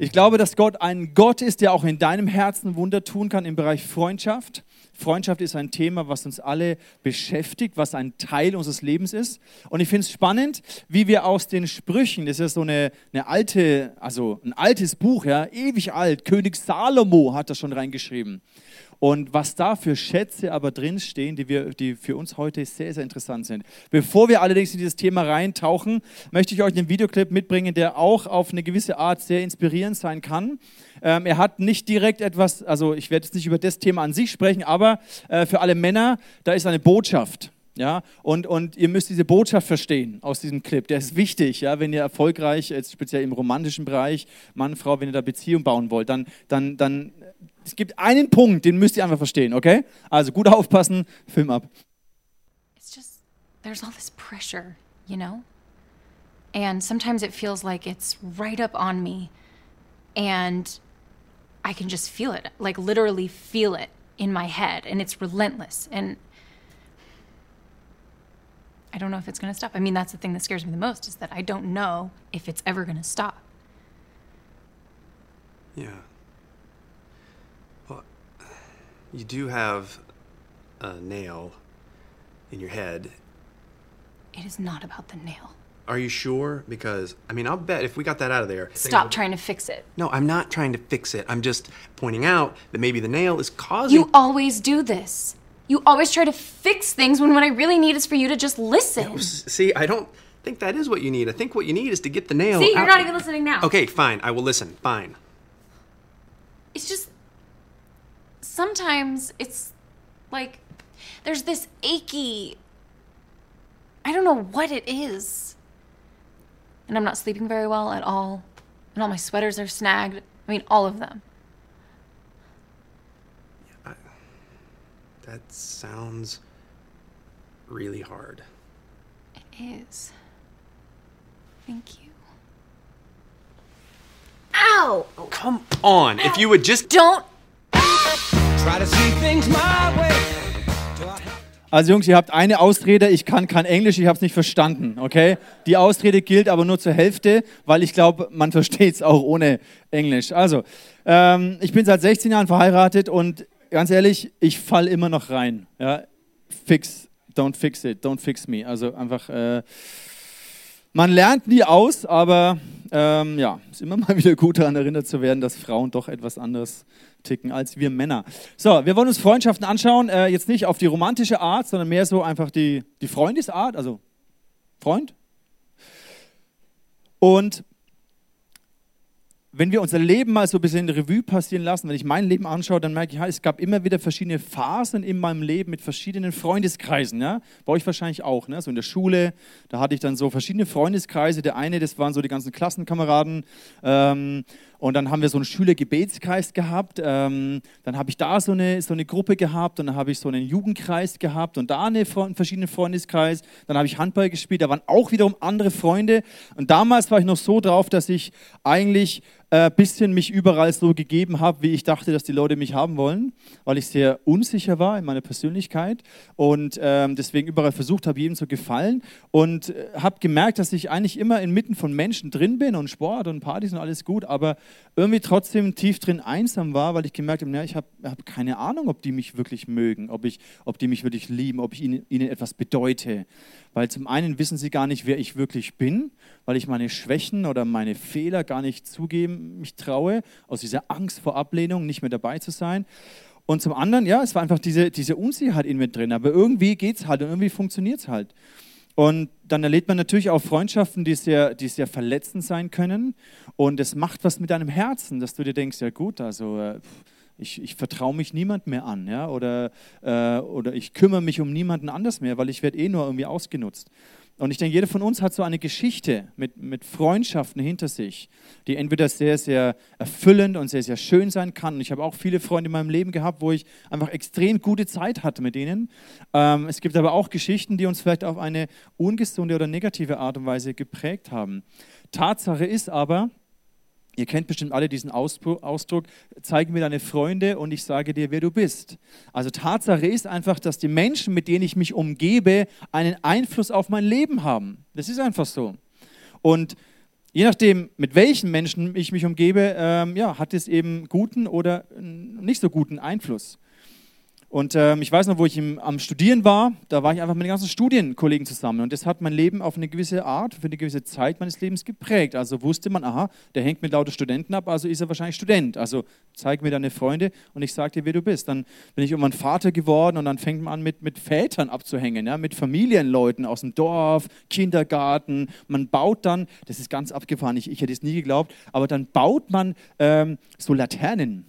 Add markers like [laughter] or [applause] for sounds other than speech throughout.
Ich glaube, dass Gott ein Gott ist, der auch in deinem Herzen Wunder tun kann im Bereich Freundschaft. Freundschaft ist ein Thema, was uns alle beschäftigt, was ein Teil unseres Lebens ist. Und ich finde es spannend, wie wir aus den Sprüchen, das ist so eine, eine alte, also ein altes Buch, ja, ewig alt, König Salomo hat das schon reingeschrieben. Und was da für Schätze aber drinstehen, die, wir, die für uns heute sehr, sehr interessant sind. Bevor wir allerdings in dieses Thema reintauchen, möchte ich euch einen Videoclip mitbringen, der auch auf eine gewisse Art sehr inspirierend sein kann. Ähm, er hat nicht direkt etwas, also ich werde jetzt nicht über das Thema an sich sprechen, aber äh, für alle Männer, da ist eine Botschaft. Ja, und, und ihr müsst diese Botschaft verstehen aus diesem Clip. Der ist wichtig, ja, wenn ihr erfolgreich, jetzt speziell im romantischen Bereich, Mann, Frau, wenn ihr da Beziehung bauen wollt, dann, dann, dann es gibt einen Punkt, den müsst ihr einfach verstehen, okay? Also gut aufpassen, Film ab. It's just, there's all this pressure, you know? And sometimes it feels like it's right up on me. And I can just feel it, like literally feel it in my head. And it's relentless. And I don't know if it's going to stop. I mean, that's the thing that scares me the most is that I don't know if it's ever going to stop. Yeah. Well, you do have a nail in your head. It is not about the nail. Are you sure? Because, I mean, I'll bet if we got that out of there. Stop trying to fix it. No, I'm not trying to fix it. I'm just pointing out that maybe the nail is causing. You always do this. You always try to fix things when what I really need is for you to just listen. See, I don't think that is what you need. I think what you need is to get the nail. See, you're out. not even listening now. Okay, fine. I will listen. Fine. It's just sometimes it's like there's this achy I don't know what it is. And I'm not sleeping very well at all. And all my sweaters are snagged. I mean, all of them. That sounds really hard. It is. Thank you. Ow! Oh, come on. Ow. If you would just. Don't Also Jungs, ihr habt eine Ausrede, ich kann kein Englisch, ich habe es nicht verstanden, okay? Die Ausrede gilt aber nur zur Hälfte, weil ich glaube, man [laughs] versteht es auch ohne Englisch. Also, ähm, ich bin seit 16 Jahren verheiratet und ganz ehrlich, ich falle immer noch rein. Ja? Fix, don't fix it, don't fix me. Also einfach, äh, man lernt nie aus, aber ähm, ja, ist immer [laughs] mal wieder gut daran erinnert zu werden, dass Frauen doch etwas anderes ticken als wir Männer. So, wir wollen uns Freundschaften anschauen, äh, jetzt nicht auf die romantische Art, sondern mehr so einfach die, die Freundesart, also Freund. Und wenn wir unser Leben mal so ein bisschen in Revue passieren lassen, wenn ich mein Leben anschaue, dann merke ich, es gab immer wieder verschiedene Phasen in meinem Leben mit verschiedenen Freundeskreisen. Ja? Bei euch wahrscheinlich auch. Ne? So in der Schule, da hatte ich dann so verschiedene Freundeskreise. Der eine, das waren so die ganzen Klassenkameraden. Ähm, und dann haben wir so einen Schülergebetskreis gehabt. Ähm, dann habe ich da so eine, so eine Gruppe gehabt. Und dann habe ich so einen Jugendkreis gehabt und da eine, einen verschiedenen Freundeskreis. Dann habe ich Handball gespielt. Da waren auch wiederum andere Freunde. Und damals war ich noch so drauf, dass ich eigentlich äh, bisschen mich überall so gegeben habe, wie ich dachte, dass die Leute mich haben wollen, weil ich sehr unsicher war in meiner Persönlichkeit und ähm, deswegen überall versucht habe, jedem zu gefallen und äh, habe gemerkt, dass ich eigentlich immer inmitten von Menschen drin bin und Sport und Partys und alles gut, aber irgendwie trotzdem tief drin einsam war, weil ich gemerkt habe, ich habe hab keine Ahnung, ob die mich wirklich mögen, ob, ich, ob die mich wirklich lieben, ob ich ihnen, ihnen etwas bedeute. Weil zum einen wissen sie gar nicht, wer ich wirklich bin, weil ich meine Schwächen oder meine Fehler gar nicht zugeben mich traue, aus dieser Angst vor Ablehnung nicht mehr dabei zu sein. Und zum anderen, ja, es war einfach diese, diese Unsicherheit in mir drin, aber irgendwie geht es halt und irgendwie funktioniert es halt. Und dann erlebt man natürlich auch Freundschaften, die sehr, die sehr verletzend sein können. Und es macht was mit deinem Herzen, dass du dir denkst, ja gut, also äh, ich, ich vertraue mich niemand mehr an, ja, oder, äh, oder ich kümmere mich um niemanden anders mehr, weil ich werde eh nur irgendwie ausgenutzt. Und ich denke, jeder von uns hat so eine Geschichte mit, mit Freundschaften hinter sich, die entweder sehr, sehr erfüllend und sehr, sehr schön sein kann. Und ich habe auch viele Freunde in meinem Leben gehabt, wo ich einfach extrem gute Zeit hatte mit ihnen. Ähm, es gibt aber auch Geschichten, die uns vielleicht auf eine ungesunde oder negative Art und Weise geprägt haben. Tatsache ist aber, Ihr kennt bestimmt alle diesen Ausdruck, zeige mir deine Freunde und ich sage dir, wer du bist. Also Tatsache ist einfach, dass die Menschen, mit denen ich mich umgebe, einen Einfluss auf mein Leben haben. Das ist einfach so. Und je nachdem, mit welchen Menschen ich mich umgebe, ähm, ja, hat es eben guten oder nicht so guten Einfluss. Und ähm, ich weiß noch, wo ich im, am Studieren war, da war ich einfach mit den ganzen Studienkollegen zusammen. Und das hat mein Leben auf eine gewisse Art, für eine gewisse Zeit meines Lebens geprägt. Also wusste man, aha, der hängt mit lauter Studenten ab, also ist er wahrscheinlich Student. Also zeig mir deine Freunde und ich sage dir, wer du bist. Dann bin ich irgendwann Vater geworden und dann fängt man an, mit, mit Vätern abzuhängen, ja, mit Familienleuten aus dem Dorf, Kindergarten. Man baut dann, das ist ganz abgefahren, ich, ich hätte es nie geglaubt, aber dann baut man ähm, so Laternen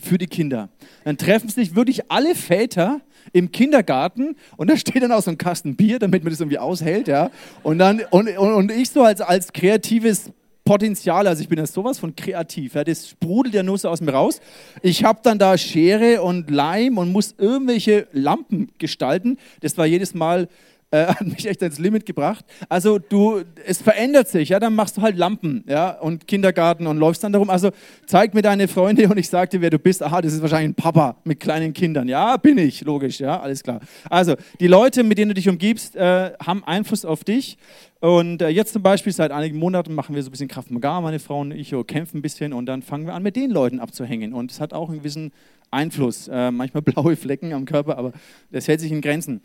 für die Kinder. Dann treffen sich wirklich alle Väter im Kindergarten und da steht dann auch so ein Kasten Bier, damit man das irgendwie aushält, ja. Und dann und, und ich so als, als kreatives Potenzial, also ich bin ja sowas von kreativ, ja, das sprudelt ja nur so aus mir raus. Ich habe dann da Schere und Leim und muss irgendwelche Lampen gestalten. Das war jedes Mal äh, [laughs] hat mich echt ans Limit gebracht. Also du, es verändert sich, ja, dann machst du halt Lampen, ja, und Kindergarten und läufst dann darum. Also zeig mir deine Freunde und ich sag dir, wer du bist. Aha, das ist wahrscheinlich ein Papa mit kleinen Kindern. Ja, bin ich, logisch, ja, alles klar. Also die Leute, mit denen du dich umgibst, äh, haben Einfluss auf dich. Und äh, jetzt zum Beispiel seit einigen Monaten machen wir so ein bisschen Kraft Maga, meine Frau und ich, kämpfen ein bisschen und dann fangen wir an, mit den Leuten abzuhängen. Und es hat auch einen gewissen Einfluss. Äh, manchmal [laughs] blaue Flecken am Körper, aber das hält sich in Grenzen.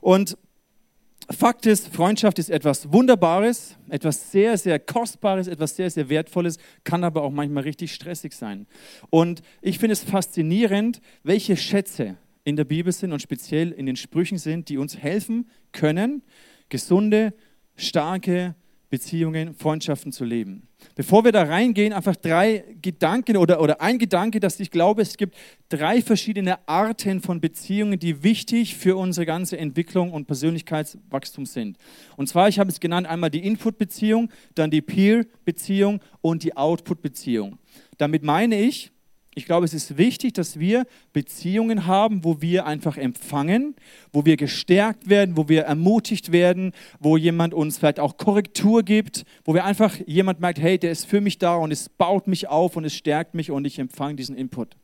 Und Fakt ist, Freundschaft ist etwas Wunderbares, etwas sehr, sehr Kostbares, etwas sehr, sehr Wertvolles, kann aber auch manchmal richtig stressig sein. Und ich finde es faszinierend, welche Schätze in der Bibel sind und speziell in den Sprüchen sind, die uns helfen können, gesunde, starke, Beziehungen, Freundschaften zu leben. Bevor wir da reingehen, einfach drei Gedanken oder, oder ein Gedanke, dass ich glaube, es gibt drei verschiedene Arten von Beziehungen, die wichtig für unsere ganze Entwicklung und Persönlichkeitswachstum sind. Und zwar, ich habe es genannt, einmal die Input-Beziehung, dann die Peer-Beziehung und die Output-Beziehung. Damit meine ich, ich glaube, es ist wichtig, dass wir Beziehungen haben, wo wir einfach empfangen, wo wir gestärkt werden, wo wir ermutigt werden, wo jemand uns vielleicht auch Korrektur gibt, wo wir einfach jemand merkt, hey, der ist für mich da und es baut mich auf und es stärkt mich und ich empfange diesen Input.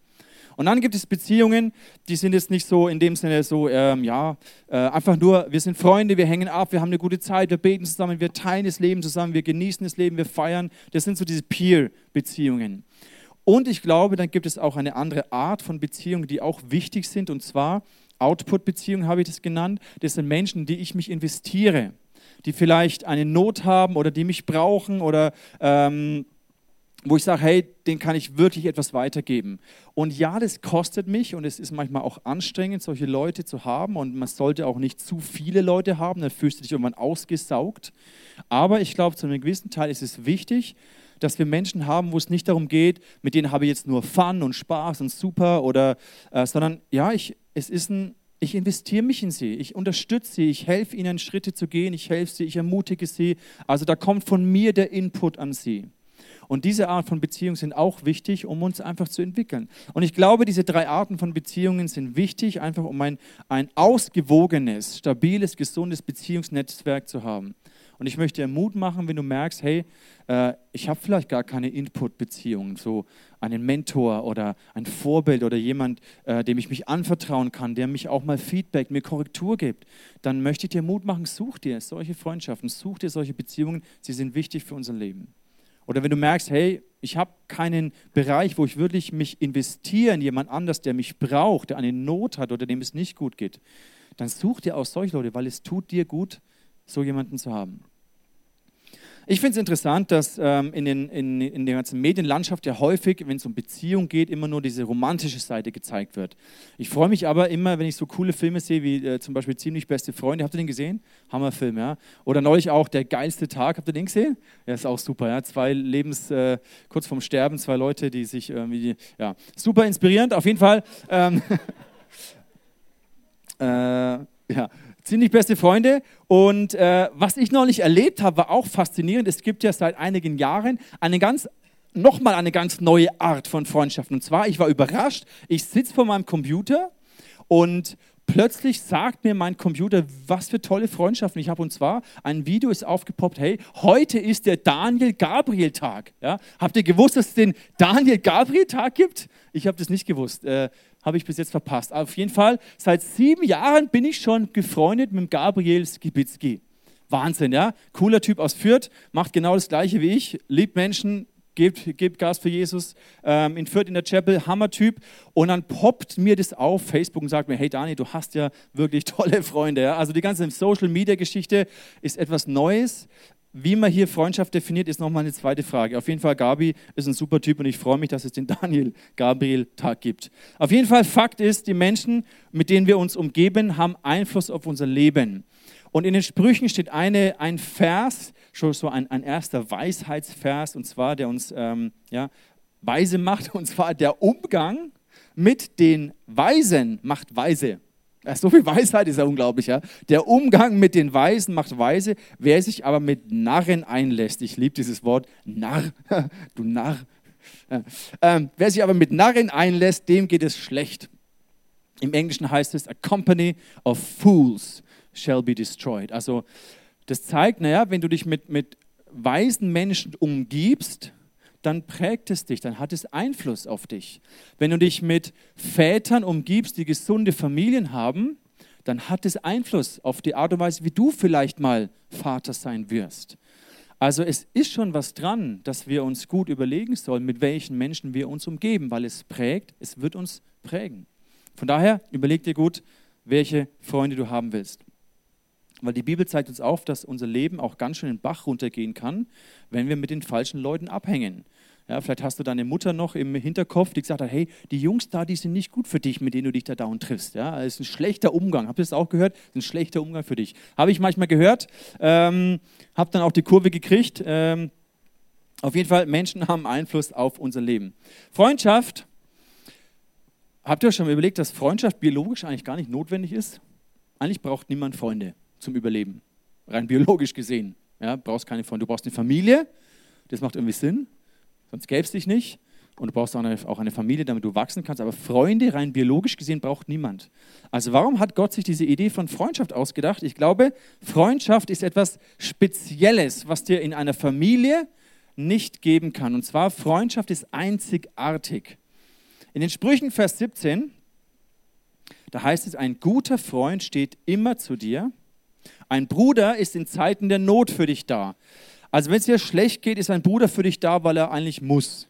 Und dann gibt es Beziehungen, die sind jetzt nicht so in dem Sinne so, ähm, ja, äh, einfach nur, wir sind Freunde, wir hängen ab, wir haben eine gute Zeit, wir beten zusammen, wir teilen das Leben zusammen, wir genießen das Leben, wir feiern. Das sind so diese Peer-Beziehungen. Und ich glaube, dann gibt es auch eine andere Art von Beziehungen, die auch wichtig sind, und zwar Output-Beziehungen habe ich das genannt. Das sind Menschen, die ich mich investiere, die vielleicht eine Not haben oder die mich brauchen oder ähm, wo ich sage, hey, den kann ich wirklich etwas weitergeben. Und ja, das kostet mich und es ist manchmal auch anstrengend, solche Leute zu haben und man sollte auch nicht zu viele Leute haben, dann fühlst du dich irgendwann ausgesaugt. Aber ich glaube, zu einem gewissen Teil ist es wichtig, dass wir Menschen haben, wo es nicht darum geht, mit denen habe ich jetzt nur Fun und Spaß und super oder, äh, sondern ja, ich, es ist ein, ich investiere mich in sie, ich unterstütze sie, ich helfe ihnen Schritte zu gehen, ich helfe sie, ich ermutige sie. Also da kommt von mir der Input an sie. Und diese Art von Beziehungen sind auch wichtig, um uns einfach zu entwickeln. Und ich glaube, diese drei Arten von Beziehungen sind wichtig, einfach um ein, ein ausgewogenes, stabiles, gesundes Beziehungsnetzwerk zu haben. Und ich möchte dir Mut machen, wenn du merkst, hey, äh, ich habe vielleicht gar keine Input-Beziehung, so einen Mentor oder ein Vorbild oder jemand, äh, dem ich mich anvertrauen kann, der mich auch mal Feedback, mir Korrektur gibt, dann möchte ich dir Mut machen, such dir solche Freundschaften, such dir solche Beziehungen, sie sind wichtig für unser Leben. Oder wenn du merkst, hey, ich habe keinen Bereich, wo ich wirklich mich investiere in jemand anders, der mich braucht, der eine Not hat oder dem es nicht gut geht, dann such dir auch solche Leute, weil es tut dir gut, so jemanden zu haben. Ich finde es interessant, dass ähm, in, den, in, in der ganzen Medienlandschaft ja häufig, wenn es um Beziehung geht, immer nur diese romantische Seite gezeigt wird. Ich freue mich aber immer, wenn ich so coole Filme sehe, wie äh, zum Beispiel Ziemlich beste Freunde. Habt ihr den gesehen? Hammerfilm, ja. Oder neulich auch Der geilste Tag. Habt ihr den gesehen? Ja, ist auch super, ja. Zwei Lebens, äh, kurz vorm Sterben, zwei Leute, die sich irgendwie, ja, super inspirierend, auf jeden Fall. Ähm, [laughs] äh, ja, ziemlich beste Freunde. Und äh, was ich noch nicht erlebt habe, war auch faszinierend. Es gibt ja seit einigen Jahren eine ganz nochmal eine ganz neue Art von Freundschaften. Und zwar, ich war überrascht, ich sitze vor meinem Computer und plötzlich sagt mir mein Computer, was für tolle Freundschaften ich habe. Und zwar, ein Video ist aufgepoppt, hey, heute ist der Daniel-Gabriel-Tag. Ja? Habt ihr gewusst, dass es den Daniel-Gabriel-Tag gibt? Ich habe das nicht gewusst. Äh, habe ich bis jetzt verpasst. Auf jeden Fall, seit sieben Jahren bin ich schon gefreundet mit Gabriel Skibitzki. Wahnsinn, ja? Cooler Typ aus Fürth, macht genau das Gleiche wie ich, liebt Menschen, gibt, gibt Gas für Jesus, ähm, in Fürth in der Chapel, Hammer-Typ. Und dann poppt mir das auf Facebook und sagt mir, hey Dani, du hast ja wirklich [laughs] tolle Freunde. Ja? Also die ganze Social-Media-Geschichte ist etwas Neues. Wie man hier Freundschaft definiert, ist nochmal eine zweite Frage. Auf jeden Fall, Gabi ist ein super Typ und ich freue mich, dass es den Daniel Gabriel Tag gibt. Auf jeden Fall, Fakt ist, die Menschen, mit denen wir uns umgeben, haben Einfluss auf unser Leben. Und in den Sprüchen steht eine, ein Vers, schon so ein, ein erster Weisheitsvers, und zwar, der uns ähm, ja, weise macht, [laughs] und zwar der Umgang mit den Weisen macht weise. So viel Weisheit ist ja unglaublich. Ja? Der Umgang mit den Weisen macht weise, wer sich aber mit Narren einlässt. Ich liebe dieses Wort Narr, [laughs] du Narr. Ähm, wer sich aber mit Narren einlässt, dem geht es schlecht. Im Englischen heißt es, a company of fools shall be destroyed. Also das zeigt, naja, wenn du dich mit, mit weisen Menschen umgibst, dann prägt es dich, dann hat es Einfluss auf dich. Wenn du dich mit Vätern umgibst, die gesunde Familien haben, dann hat es Einfluss auf die Art und Weise, wie du vielleicht mal Vater sein wirst. Also es ist schon was dran, dass wir uns gut überlegen sollen, mit welchen Menschen wir uns umgeben, weil es prägt, es wird uns prägen. Von daher überleg dir gut, welche Freunde du haben willst. Weil die Bibel zeigt uns auf, dass unser Leben auch ganz schön in den Bach runtergehen kann, wenn wir mit den falschen Leuten abhängen. Ja, vielleicht hast du deine Mutter noch im Hinterkopf, die gesagt hat, hey, die Jungs da, die sind nicht gut für dich, mit denen du dich da dauernd triffst. Ja, das ist ein schlechter Umgang. Habt ihr das auch gehört? Das ist ein schlechter Umgang für dich. Habe ich manchmal gehört, ähm, habe dann auch die Kurve gekriegt. Ähm, auf jeden Fall, Menschen [laughs] haben Einfluss auf unser Leben. Freundschaft, habt ihr euch schon mal überlegt, dass Freundschaft biologisch eigentlich gar nicht notwendig ist? Eigentlich braucht niemand Freunde zum Überleben. Rein biologisch gesehen. Ja, brauchst keine Freunde. Du brauchst eine Familie, das macht irgendwie Sinn, sonst gäbe es dich nicht. Und du brauchst auch eine, auch eine, Familie, damit du wachsen kannst. Aber Freunde, rein biologisch gesehen, braucht niemand. Also warum hat Gott sich diese Idee von Freundschaft ausgedacht? Ich glaube, Freundschaft ist etwas Spezielles, was dir in einer Familie nicht geben kann. Und zwar, Freundschaft ist einzigartig. In den Sprüchen, Vers 17, da heißt es, ein guter Freund steht immer zu dir ein Bruder ist in Zeiten der Not für dich da. Also wenn es dir schlecht geht, ist ein Bruder für dich da, weil er eigentlich muss.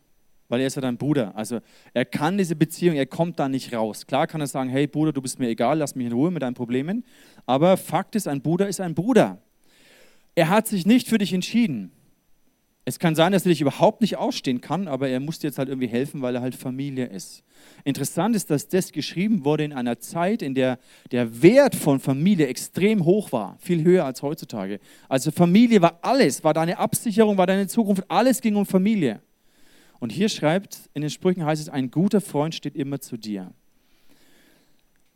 Weil er ist ja dein Bruder. Also er kann diese Beziehung, er kommt da nicht raus. Klar kann er sagen, hey Bruder, du bist mir egal, lass mich in Ruhe mit deinen Problemen. Aber Fakt ist, ein Bruder ist ein Bruder. Er hat sich nicht für dich entschieden. Es kann sein, dass er dich überhaupt nicht ausstehen kann, aber er muss dir jetzt halt irgendwie helfen, weil er halt Familie ist. Interessant ist, dass das geschrieben wurde in einer Zeit, in der der Wert von Familie extrem hoch war, viel höher als heutzutage. Also Familie war alles, war deine Absicherung, war deine Zukunft, alles ging um Familie. Und hier schreibt, in den Sprüchen heißt es, ein guter Freund steht immer zu dir.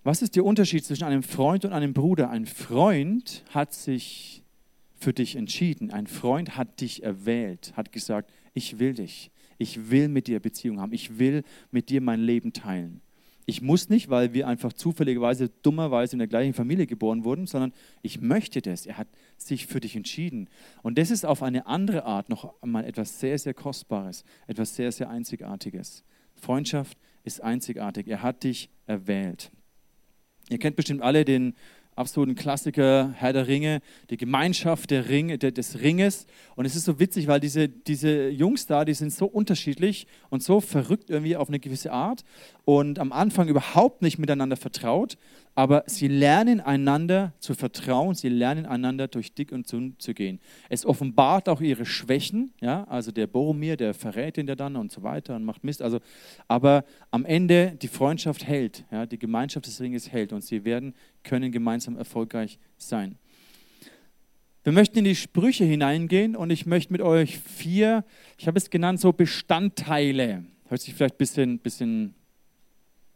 Was ist der Unterschied zwischen einem Freund und einem Bruder? Ein Freund hat sich für dich entschieden. Ein Freund hat dich erwählt, hat gesagt, ich will dich. Ich will mit dir Beziehung haben. Ich will mit dir mein Leben teilen. Ich muss nicht, weil wir einfach zufälligerweise, dummerweise in der gleichen Familie geboren wurden, sondern ich möchte das. Er hat sich für dich entschieden. Und das ist auf eine andere Art noch einmal etwas sehr, sehr Kostbares, etwas sehr, sehr Einzigartiges. Freundschaft ist einzigartig. Er hat dich erwählt. Ihr kennt bestimmt alle den absoluten Klassiker, Herr der Ringe, die Gemeinschaft der Ringe, des Ringes. Und es ist so witzig, weil diese, diese Jungs da, die sind so unterschiedlich und so verrückt irgendwie auf eine gewisse Art und am Anfang überhaupt nicht miteinander vertraut, aber sie lernen einander zu vertrauen, sie lernen einander durch dick und dünn zu gehen. Es offenbart auch ihre Schwächen, ja, also der Boromir, der verrät ihn ja dann und so weiter und macht Mist. Also, aber am Ende die Freundschaft hält, ja, die Gemeinschaft des Ringes hält und sie werden können gemeinsam erfolgreich sein. Wir möchten in die Sprüche hineingehen und ich möchte mit euch vier, ich habe es genannt, so Bestandteile. Hört sich vielleicht ein bisschen, bisschen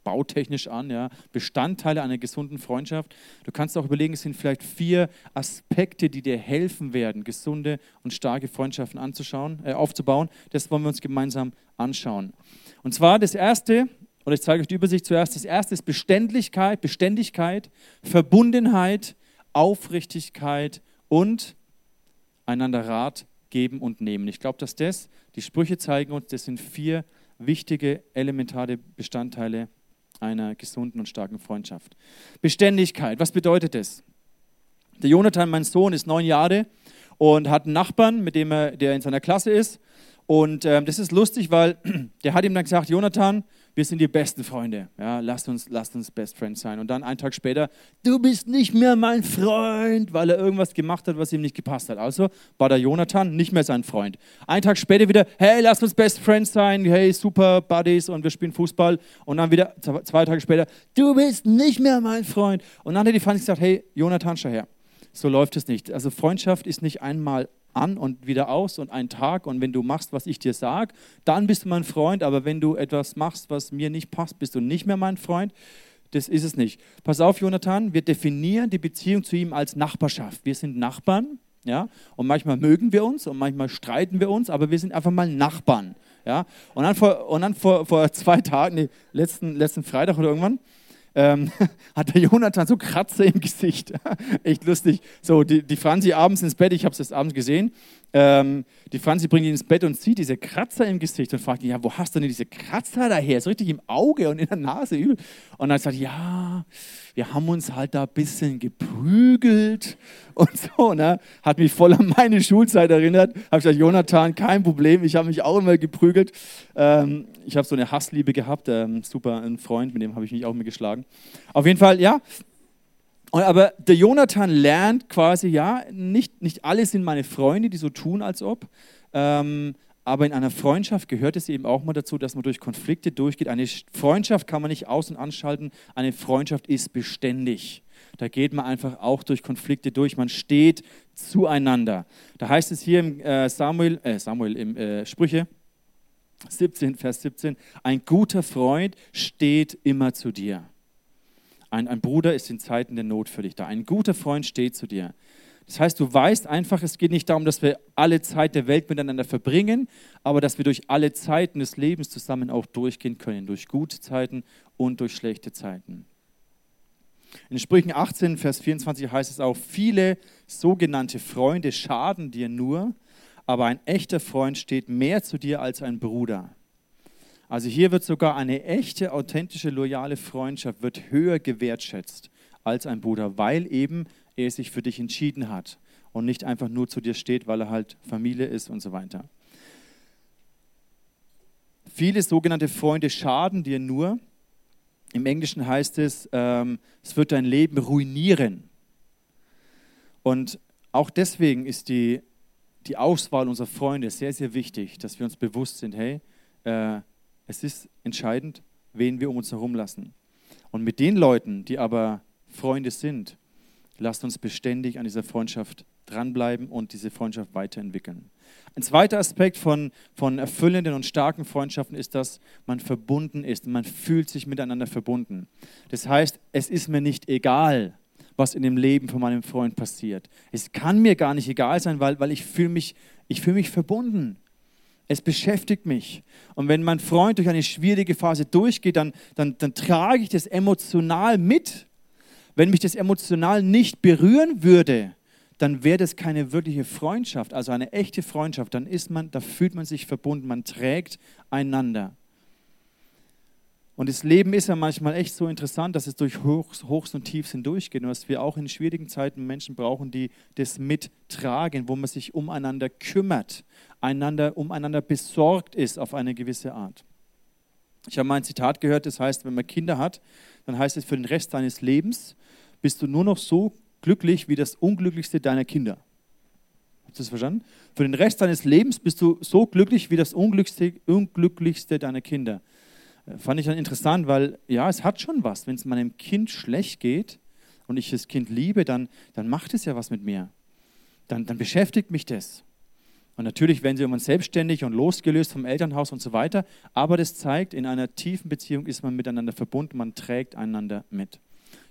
bautechnisch an, ja, Bestandteile einer gesunden Freundschaft. Du kannst auch überlegen, es sind vielleicht vier Aspekte, die dir helfen werden, gesunde und starke Freundschaften anzuschauen, äh, aufzubauen. Das wollen wir uns gemeinsam anschauen. Und zwar das erste, oder ich zeige euch die Übersicht zuerst. Das erste ist Beständigkeit, Beständigkeit, Verbundenheit, Aufrichtigkeit und einander Rat geben und nehmen. Ich glaube, dass das, die Sprüche zeigen uns, das sind vier wichtige, elementare Bestandteile einer gesunden und starken Freundschaft. Beständigkeit, was bedeutet das? Der Jonathan, mein Sohn, ist neun Jahre und hat einen Nachbarn, mit dem er, der in seiner Klasse ist. Und ähm, das ist lustig, weil [clears throat] der hat ihm dann gesagt, Jonathan, wir sind die besten Freunde. Ja, lasst uns, lasst uns Best Friends sein. Und dann einen Tag später, du bist nicht mehr mein Freund, weil er irgendwas gemacht hat, was ihm nicht gepasst hat. Also war der Jonathan nicht mehr sein Freund. Einen Tag später wieder, hey, lasst uns Best Friends sein, hey, super Buddies und wir spielen Fußball. Und dann wieder zwei Tage später, du bist nicht mehr mein Freund. Und dann hat die Freundin gesagt, hey, Jonathan, schau her. So läuft es nicht. Also Freundschaft ist nicht einmal an und wieder aus und ein Tag und wenn du machst, was ich dir sage, dann bist du mein Freund, aber wenn du etwas machst, was mir nicht passt, bist du nicht mehr mein Freund. Das ist es nicht. Pass auf, Jonathan, wir definieren die Beziehung zu ihm als Nachbarschaft. Wir sind Nachbarn, ja, und manchmal mögen wir uns und manchmal streiten wir uns, aber wir sind einfach mal Nachbarn, ja. Und dann vor, und dann vor, vor zwei Tagen, nee, letzten, letzten Freitag oder irgendwann, ähm, [laughs] hat der Jonathan so Kratzer im Gesicht. [laughs] Echt lustig. So, die, die Franzi abends ins Bett, ich habe es jetzt abends gesehen, ähm, die Franzi bringt ihn ins Bett und sieht diese Kratzer im Gesicht und fragt ihn, ja, wo hast du denn diese Kratzer daher? So richtig im Auge und in der Nase übel. Und dann sagt ja, wir haben uns halt da ein bisschen geprügelt und [laughs] so. Ne? Hat mich voll an meine Schulzeit erinnert. Habe ich gesagt, Jonathan, kein Problem, ich habe mich auch immer geprügelt. Ähm, ich habe so eine Hassliebe gehabt, ähm, super, ein Freund, mit dem habe ich mich auch immer geschlagen. Auf jeden Fall, ja, aber der Jonathan lernt quasi, ja, nicht, nicht alle sind meine Freunde, die so tun, als ob. Ähm, aber in einer Freundschaft gehört es eben auch mal dazu, dass man durch Konflikte durchgeht. Eine Freundschaft kann man nicht aus- und anschalten. Eine Freundschaft ist beständig. Da geht man einfach auch durch Konflikte durch. Man steht zueinander. Da heißt es hier im äh, Samuel, äh, Samuel im äh, Sprüche 17, Vers 17, ein guter Freund steht immer zu dir. Ein, ein Bruder ist in Zeiten der Not für dich da. Ein guter Freund steht zu dir. Das heißt, du weißt einfach, es geht nicht darum, dass wir alle Zeit der Welt miteinander verbringen, aber dass wir durch alle Zeiten des Lebens zusammen auch durchgehen können, durch gute Zeiten und durch schlechte Zeiten. In Sprüchen 18, Vers 24 heißt es auch, viele sogenannte Freunde schaden dir nur, aber ein echter Freund steht mehr zu dir als ein Bruder. Also hier wird sogar eine echte, authentische, loyale Freundschaft wird höher gewertschätzt als ein Bruder, weil eben er sich für dich entschieden hat und nicht einfach nur zu dir steht, weil er halt Familie ist und so weiter. Viele sogenannte Freunde schaden dir nur. Im Englischen heißt es, ähm, es wird dein Leben ruinieren. Und auch deswegen ist die, die Auswahl unserer Freunde sehr, sehr wichtig, dass wir uns bewusst sind, hey, äh, es ist entscheidend, wen wir um uns herum lassen. Und mit den Leuten, die aber Freunde sind, lasst uns beständig an dieser Freundschaft dranbleiben und diese Freundschaft weiterentwickeln. Ein zweiter Aspekt von, von erfüllenden und starken Freundschaften ist, dass man verbunden ist. Man fühlt sich miteinander verbunden. Das heißt, es ist mir nicht egal, was in dem Leben von meinem Freund passiert. Es kann mir gar nicht egal sein, weil, weil ich fühle mich, fühl mich verbunden. Es beschäftigt mich. Und wenn mein Freund durch eine schwierige Phase durchgeht, dann, dann, dann trage ich das emotional mit. Wenn mich das emotional nicht berühren würde, dann wäre das keine wirkliche Freundschaft, also eine echte Freundschaft. Dann ist man, da fühlt man sich verbunden, man trägt einander. Und das Leben ist ja manchmal echt so interessant, dass es durch Hochs, Hochs und Tiefs hindurchgeht und dass wir auch in schwierigen Zeiten Menschen brauchen, die das mittragen, wo man sich umeinander kümmert, einander, umeinander besorgt ist auf eine gewisse Art. Ich habe mal ein Zitat gehört, das heißt, wenn man Kinder hat, dann heißt es, für den Rest deines Lebens bist du nur noch so glücklich wie das unglücklichste deiner Kinder. Habt ihr das verstanden? Für den Rest deines Lebens bist du so glücklich wie das unglücklichste, unglücklichste deiner Kinder. Fand ich dann interessant, weil ja, es hat schon was. Wenn es meinem Kind schlecht geht und ich das Kind liebe, dann, dann macht es ja was mit mir. Dann, dann beschäftigt mich das. Und natürlich werden sie immer selbstständig und losgelöst vom Elternhaus und so weiter. Aber das zeigt, in einer tiefen Beziehung ist man miteinander verbunden, man trägt einander mit.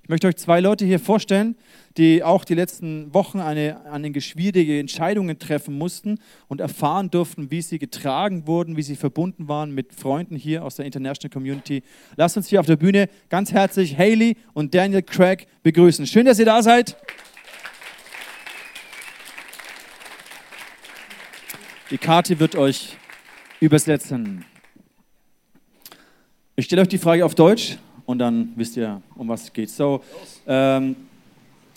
Ich möchte euch zwei Leute hier vorstellen, die auch die letzten Wochen eine, eine schwierige Entscheidungen treffen mussten und erfahren durften, wie sie getragen wurden, wie sie verbunden waren mit Freunden hier aus der International Community. Lasst uns hier auf der Bühne ganz herzlich Haley und Daniel Craig begrüßen. Schön, dass ihr da seid. Die Karte wird euch übersetzen. Ich stelle euch die Frage auf Deutsch und dann wisst ihr, um was es geht. So, ähm,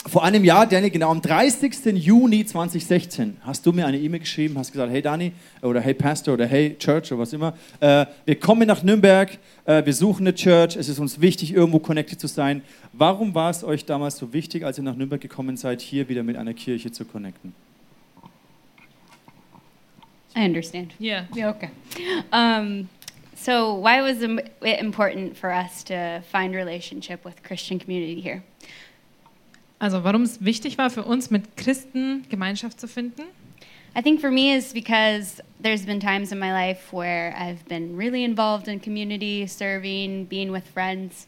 vor einem Jahr, Danny, genau am 30. Juni 2016, hast du mir eine E-Mail geschrieben, hast gesagt, hey Dani oder hey Pastor oder hey Church oder was immer, äh, wir kommen nach Nürnberg, äh, wir suchen eine Church, es ist uns wichtig, irgendwo connected zu sein. Warum war es euch damals so wichtig, als ihr nach Nürnberg gekommen seid, hier wieder mit einer Kirche zu connecten? I understand. Yeah. Yeah, okay. Um, so, why was it important for us to find relationship with Christian community here? Also warum es wichtig war für uns, mit Christen Gemeinschaft zu finden? I think for me is because there's been times in my life where I've been really involved in community, serving, being with friends,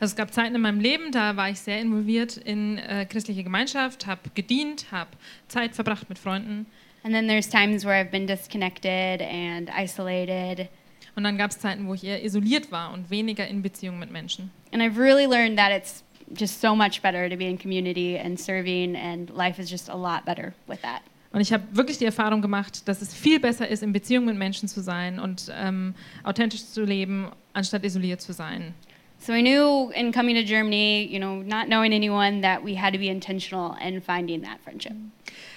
Also es gab Zeiten in meinem Leben, da war ich sehr involviert in äh, christliche Gemeinschaft, habe gedient, habe Zeit verbracht mit Freunden. and then there's times where I've been disconnected and isolated. Und dann gab es Zeiten, wo ich eher isoliert war und weniger in Beziehung mit Menschen. And I've really learned that it's just so much better to be in community and serving, and life is just a lot better with that. Und ich habe wirklich die Erfahrung gemacht, dass es viel besser ist, in Beziehung mit Menschen zu sein und ähm, authentisch zu leben, anstatt isoliert zu sein. So I knew in coming to Germany, you know, not knowing anyone, that we had to be intentional in finding that friendship.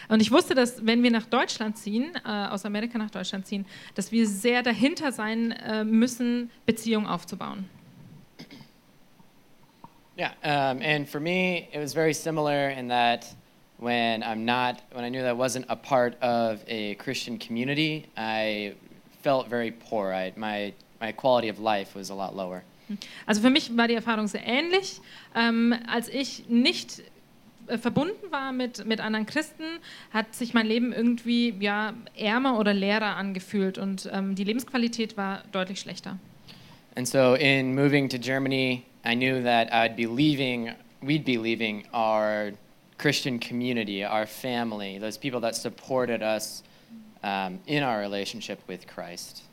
Und ich wusste, dass wenn wir nach Deutschland ziehen, äh, aus Amerika nach Deutschland ziehen, dass wir sehr dahinter sein äh, müssen, Beziehungen aufzubauen. Yeah, um, and for me, it was very similar in that when I'm not, when I knew that I wasn't a part of a Christian community, I felt very poor. I, my, my quality of life was a lot lower. Also für mich war die Erfahrung sehr ähnlich. Ähm, als ich nicht verbunden war mit, mit anderen Christen, hat sich mein Leben irgendwie ja, ärmer oder leerer angefühlt und ähm, die Lebensqualität war deutlich schlechter. And so in moving to Germany, I knew that I'd be leaving, we'd be leaving our Christian community, our family, those people that supported us um, in our relationship with Christ.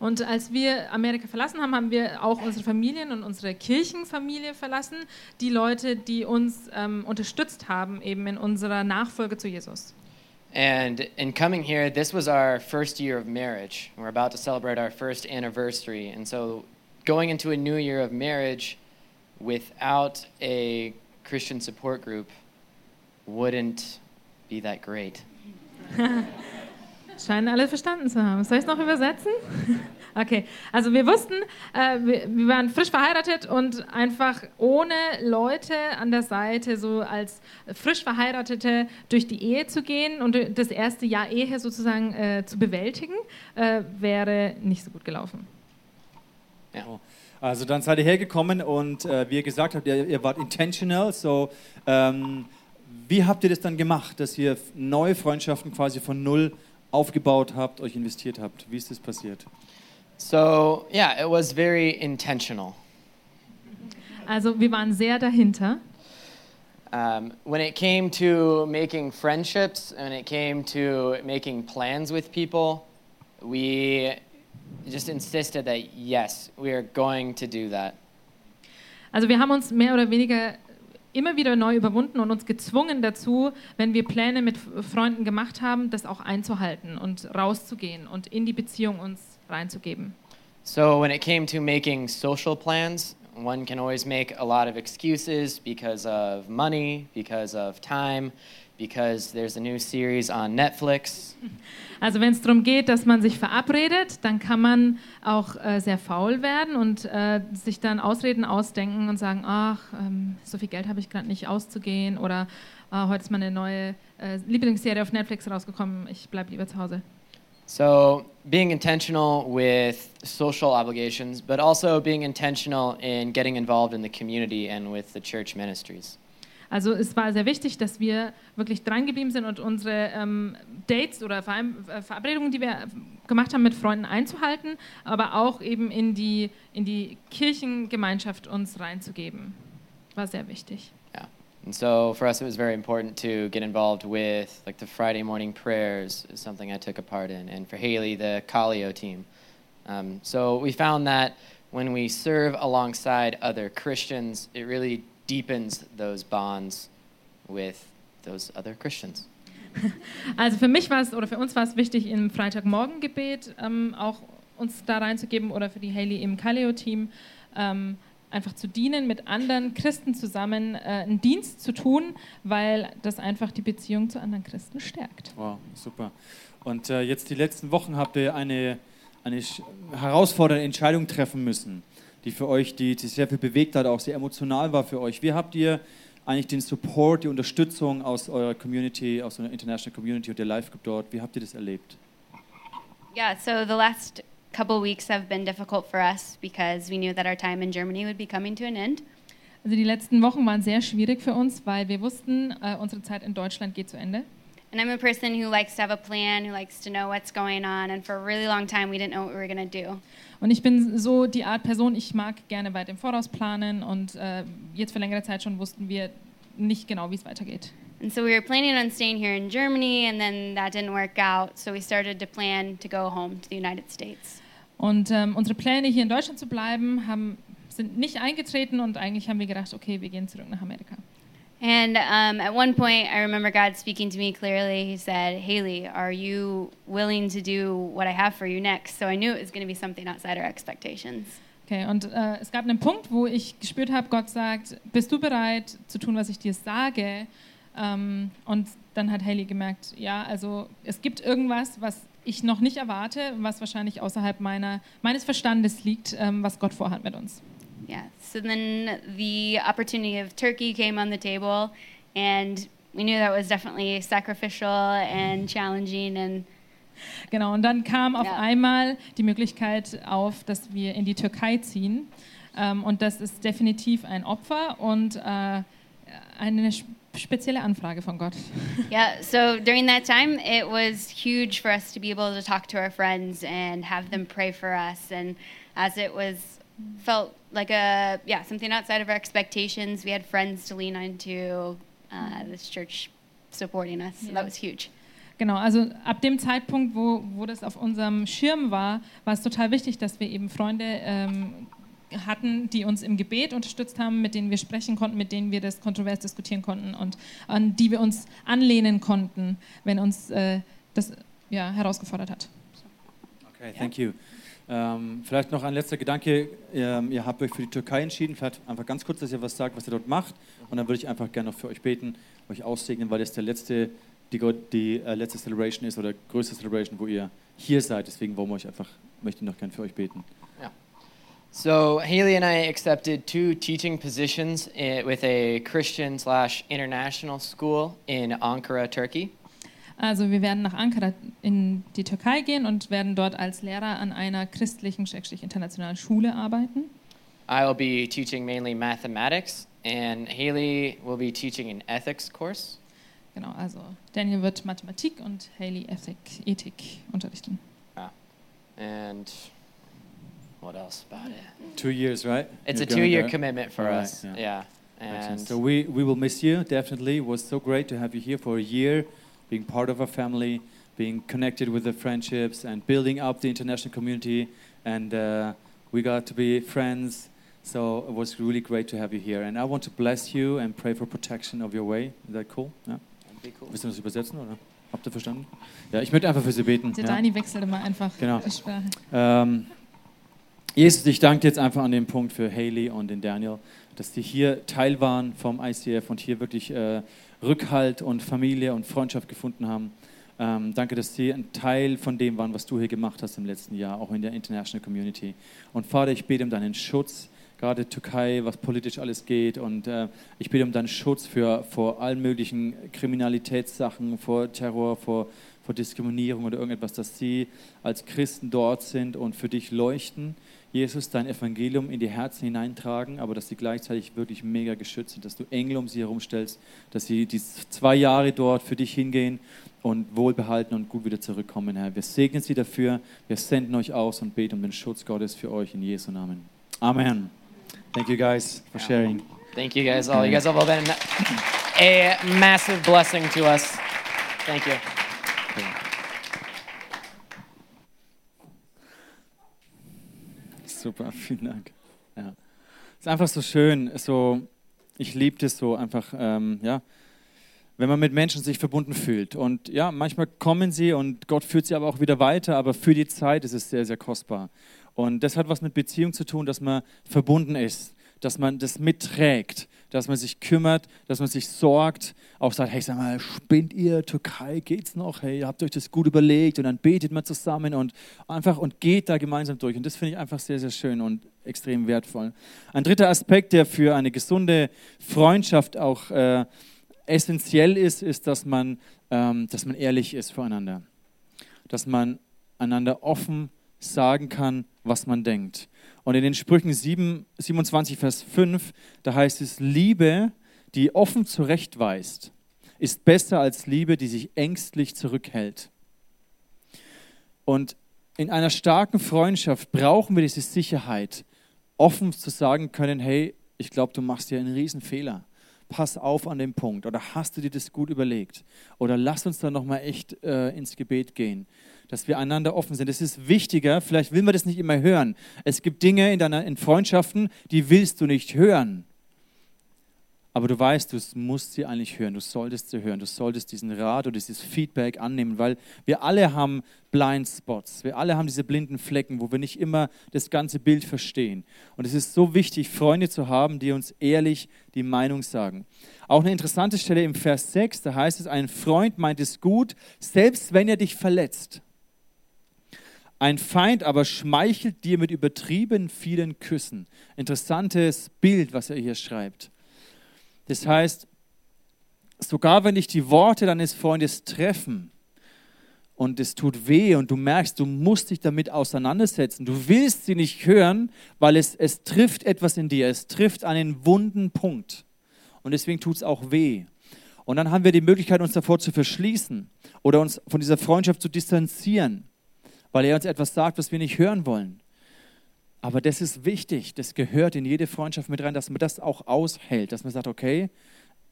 Und als wir Amerika verlassen haben, haben wir auch unsere Familien und unsere Kirchenfamilie verlassen, die Leute, die uns ähm, unterstützt haben, eben in unserer Nachfolge zu Jesus. And in coming here, this was our first year of marriage. We're about to celebrate our first anniversary. And so going into a new year of marriage without a Christian support group wouldn't be that great. [laughs] Scheinen alle verstanden zu haben. Soll ich es noch übersetzen? [laughs] Okay, also wir wussten, äh, wir, wir waren frisch verheiratet und einfach ohne Leute an der Seite, so als frisch Verheiratete durch die Ehe zu gehen und das erste Jahr Ehe sozusagen äh, zu bewältigen, äh, wäre nicht so gut gelaufen. Yeah. Also dann seid ihr hergekommen und äh, wie ihr gesagt habt, ihr, ihr wart intentional. So, ähm, wie habt ihr das dann gemacht, dass ihr neue Freundschaften quasi von null aufgebaut habt, euch investiert habt? Wie ist das passiert? So, yeah, it was very intentional. Also wir waren sehr dahinter. Um, when it came to making friendships and it came to making plans with people, we just insisted that yes, we are going to do that. Also wir haben uns mehr oder weniger immer wieder neu überwunden und uns gezwungen dazu, wenn wir Pläne mit Freunden gemacht haben, das auch einzuhalten und rauszugehen und in die Beziehung uns reinzugeben. So, when it came to making social plans, one can always make a lot of excuses because of money, because of time, because there's a new series on Netflix. [laughs] Also wenn es darum geht, dass man sich verabredet, dann kann man auch äh, sehr faul werden und äh, sich dann Ausreden ausdenken und sagen, ach, ähm, so viel Geld habe ich gerade nicht auszugehen oder ah, heute ist meine neue äh, Lieblingsserie auf Netflix rausgekommen, ich bleibe lieber zu Hause. So, being intentional with social obligations, but also being intentional in getting involved in the community and with the church ministries. Also es war sehr wichtig, dass wir wirklich dran geblieben sind und unsere ähm, Dates oder Verein- äh, Verabredungen, die wir gemacht haben mit Freunden einzuhalten, aber auch eben in die, in die Kirchengemeinschaft uns reinzugeben. War sehr wichtig. Yeah. And so for us, it was very important to get involved with like the Friday morning prayers is something I took a part in, and for Haley, the Calio team. Um, so we found that when we serve alongside other Christians, it really deepens those bonds with those other Christians. [laughs] Also für mich war es oder für uns war es wichtig, im Freitagmorgengebet ähm, auch uns da reinzugeben oder für die Haley im Kaleo-Team, ähm, einfach zu dienen, mit anderen Christen zusammen äh, einen Dienst zu tun, weil das einfach die Beziehung zu anderen Christen stärkt. Wow, super. Und äh, jetzt die letzten Wochen habt ihr eine, eine herausfordernde Entscheidung treffen müssen, die für euch, die, die sehr viel bewegt hat, auch sehr emotional war für euch. Wie habt ihr eigentlich den Support, die Unterstützung aus eurer Community, aus eurer International Community und der Live Group dort, wie habt ihr das erlebt? Yeah, so the last couple weeks have been difficult for us because we knew that our time in Germany would be coming to an end. Also die letzten Wochen waren sehr schwierig für uns, weil wir wussten, äh, unsere Zeit in Deutschland geht zu Ende. And I'm a person who likes to have a plan, who likes to know what's going on, and for a really long time we didn't know what we were going to do. Und ich bin so die Art Person, ich mag gerne weit im Voraus planen und äh, jetzt für längere Zeit schon wussten wir nicht genau, wie es weitergeht. And so we were planning on staying here in Germany, and then that didn't work out. So we started to plan to go home to the United States. Und ähm, unsere Pläne, hier in Deutschland zu bleiben, haben, sind nicht eingetreten und eigentlich haben wir gedacht, okay, wir gehen zurück nach Amerika. And um, at one point, I remember God speaking to me clearly. He said, Haley, are you willing to do what I have for you next? So I knew it was going to be something outside our expectations. Okay, und äh, es gab einen Punkt, wo ich gespürt habe, Gott sagt, bist du bereit zu tun, was ich dir sage? Ähm, und dann hat Haley gemerkt, ja, also es gibt irgendwas, was ich noch nicht erwarte, was wahrscheinlich außerhalb meiner, meines Verstandes liegt, ähm, was Gott vorhat mit uns. Yeah. So then the opportunity of Turkey came on the table, and we knew that was definitely sacrificial and challenging and Genau, und dann kam auf Ja. einmal die Möglichkeit auf, dass wir in die Türkei ziehen. Ähm, und das ist definitiv ein Opfer und äh, eine spezielle Anfrage von Gott. [laughs] Yeah, so during that time, it was huge for us to be able to talk to our friends and have them pray for us. And as it was, felt like a, yeah, something outside of our expectations, we had friends to lean on to, uh, this church supporting us. So Yeah. that was huge. Genau, also ab dem Zeitpunkt, wo, wo das auf unserem Schirm war, war es total wichtig, dass wir eben Freunde ähm, hatten, die uns im Gebet unterstützt haben, mit denen wir sprechen konnten, mit denen wir das kontrovers diskutieren konnten und an die wir uns anlehnen konnten, wenn uns äh, das ja, herausgefordert hat. Okay, thank you. Ähm, vielleicht noch ein letzter Gedanke. Ähm, ihr habt euch für die Türkei entschieden. Vielleicht einfach ganz kurz, dass ihr was sagt, was ihr dort macht. Und dann würde ich einfach gerne noch für euch beten, euch aussegnen, weil das der letzte, die, die äh, letzte Celebration ist oder größte Celebration, wo ihr hier seid. Deswegen wollen wir euch einfach, möchte ich noch gerne für euch beten. So Haley and I accepted two teaching positions i- with a Christian slash international school in Ankara, Turkey. Also wir werden nach Ankara in die Türkei gehen und werden dort als Lehrer an einer christlichen, schrägstrich internationalen Schule arbeiten. I'll be teaching mainly mathematics, and Haley will be teaching an ethics course. Genau, also Daniel wird Mathematik und Haley Ethik, Ethik unterrichten. And what else about it? Two years, right? It's You're a two-year commitment for Alright, us. yeah. Yeah. And So we, we will miss you, definitely. It was so great to have you here for a year, being part of our family, being connected with the friendships, and building up the international community. And uh, we got to be friends. So it was really great to have you here. And I want to bless you and pray for protection of your way. Is that cool? Be cool. Willst du das übersetzen, oder? Habt ihr verstanden? Ja, ich möchte einfach für Sie beten. Der Ja. Dani wechselt immer einfach Genau. die Sprache. Ähm, Jesus, ich danke dir jetzt einfach an dem Punkt für Haley und den Daniel, dass die hier Teil waren vom ICF und hier wirklich äh, Rückhalt und Familie und Freundschaft gefunden haben. Ähm, danke, dass sie ein Teil von dem waren, was du hier gemacht hast im letzten Jahr, auch in der International Community. Und Vater, ich bete um deinen Schutz, gerade Türkei, was politisch alles geht. Und äh, ich bete um deinen Schutz für, vor allen möglichen Kriminalitätssachen, vor Terror, vor, vor Diskriminierung oder irgendetwas, dass sie als Christen dort sind und für dich leuchten. Jesus, dein Evangelium in die Herzen hineintragen, aber dass sie gleichzeitig wirklich mega geschützt sind, dass du Engel um sie herumstellst, dass sie die zwei Jahre dort für dich hingehen und wohlbehalten und gut wieder zurückkommen, Herr. Wir segnen sie dafür, wir senden euch aus und beten um den Schutz Gottes für euch in Jesu Namen. Amen. Thank you guys for sharing. Thank you guys all. You guys have all been a massive blessing to us. Thank you. Super, [laughs] vielen Dank. Ja. Ist einfach so schön, so, ich liebe das so einfach, ähm, ja, wenn man mit Menschen sich verbunden fühlt. Und ja, manchmal kommen sie und Gott führt sie aber auch wieder weiter, aber für die Zeit ist es sehr, sehr kostbar. Und das hat was mit Beziehung zu tun, dass man verbunden ist, dass man das mitträgt, dass man sich kümmert, dass man sich sorgt, auch sagt, hey, sag mal, spinnt ihr, Türkei, geht's noch? Hey, habt euch das gut überlegt? Und dann betet man zusammen und einfach und geht da gemeinsam durch. Und das finde ich einfach sehr, sehr schön und extrem wertvoll. Ein dritter Aspekt, der für eine gesunde Freundschaft auch äh, essentiell ist, ist, dass man, ähm, dass man ehrlich ist voreinander. Dass man einander offen sagen kann, was man denkt. Und in den Sprüchen 7, 27, Vers 5, da heißt es, Liebe, die offen zurechtweist, ist besser als Liebe, die sich ängstlich zurückhält. Und in einer starken Freundschaft brauchen wir diese Sicherheit, offen zu sagen können, hey, ich glaube, du machst hier einen Riesenfehler. Pass auf an dem Punkt. Oder hast du dir das gut überlegt? Oder lass uns da nochmal echt äh, ins Gebet gehen dass wir einander offen sind. Das ist wichtiger, vielleicht will man das nicht immer hören. Es gibt Dinge in, deiner, in Freundschaften, die willst du nicht hören. Aber du weißt, du musst sie eigentlich hören, du solltest sie hören, du solltest diesen Rat oder dieses Feedback annehmen, weil wir alle haben Blindspots, wir alle haben diese blinden Flecken, wo wir nicht immer das ganze Bild verstehen. Und es ist so wichtig, Freunde zu haben, die uns ehrlich die Meinung sagen. Auch eine interessante Stelle im Vers 6, da heißt es, ein Freund meint es gut, selbst wenn er dich verletzt. Ein Feind aber schmeichelt dir mit übertrieben vielen Küssen. Interessantes Bild, was er hier schreibt. Das heißt, sogar wenn dich die Worte deines Freundes treffen und es tut weh und du merkst, du musst dich damit auseinandersetzen, du willst sie nicht hören, weil es, es trifft etwas in dir, es trifft einen wunden Punkt. Und deswegen tut es auch weh. Und dann haben wir die Möglichkeit, uns davor zu verschließen oder uns von dieser Freundschaft zu distanzieren weil er uns etwas sagt, was wir nicht hören wollen. Aber das ist wichtig, das gehört in jede Freundschaft mit rein, dass man das auch aushält, dass man sagt, okay,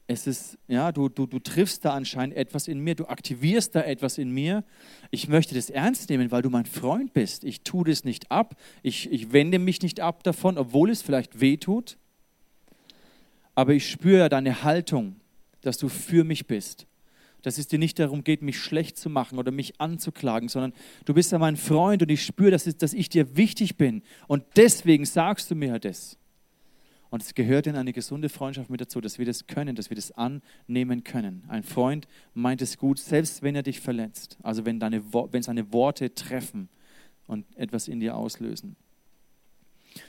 es ist, ja, du, du, du triffst da anscheinend etwas in mir, du aktivierst da etwas in mir. Ich möchte das ernst nehmen, weil du mein Freund bist. Ich tue das nicht ab, ich, ich wende mich nicht ab davon, obwohl es vielleicht weh tut. Aber ich spüre deine Haltung, dass du für mich bist dass es dir nicht darum geht, mich schlecht zu machen oder mich anzuklagen, sondern du bist ja mein Freund und ich spüre, dass, dass ich dir wichtig bin. Und deswegen sagst du mir das. Und es gehört in eine gesunde Freundschaft mit dazu, dass wir das können, dass wir das annehmen können. Ein Freund meint es gut, selbst wenn er dich verletzt. Also wenn, deine, wenn seine Worte treffen und etwas in dir auslösen.